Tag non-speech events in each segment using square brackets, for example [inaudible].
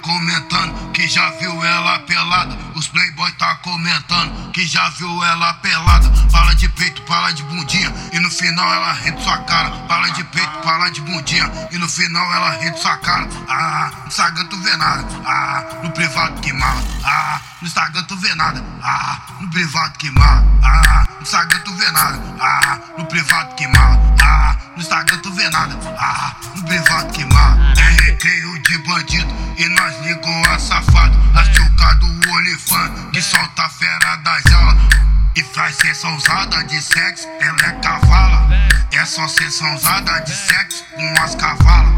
comentando que já viu ela pelada. Os playboy tá comentando que já viu ela pelada. Fala de peito, fala de bundinha. E no final ela rende sua cara. Fala de peito, fala de bundinha. E no final ela rende sua cara. Ah, no Instagram tu vê nada. Ah, no privado que mala. Ah, no Instagram tu vê nada. Ah, no privado que mala. Ah, no Instagram tu vê nada. Ah, no privado que mala. Ah, no Instagram tu vê nada. Ah, no privado que mala. Recreio de bandido e nós ligou a safado. A chuca do olifante que solta a fera da jaula. E faz sessão usada de sexo, ela é cavala. É só sessão usada de sexo com as cavalas.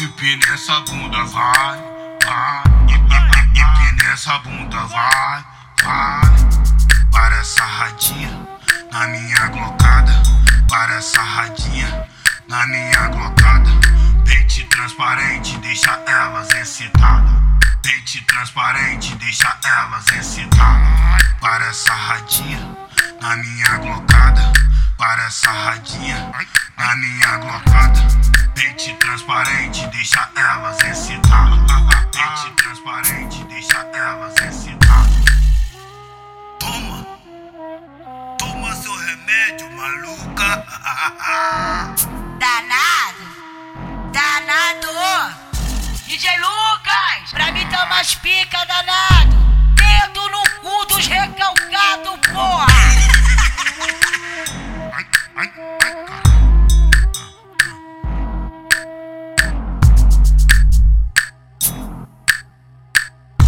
Empine essa bunda, vai, vai. Empine essa bunda, vai, vai. Para essa radinha na minha glocada. Para essa radinha na minha glocada. Deixa elas excitadas. Pente transparente, deixa elas excitadas. Para essa radinha na minha glocada. Para essa radinha na minha glocada. Pente transparente, deixa elas excitadas. Pente transparente, deixa elas excitadas. Toma, toma seu remédio, maluca. [laughs] pica danado!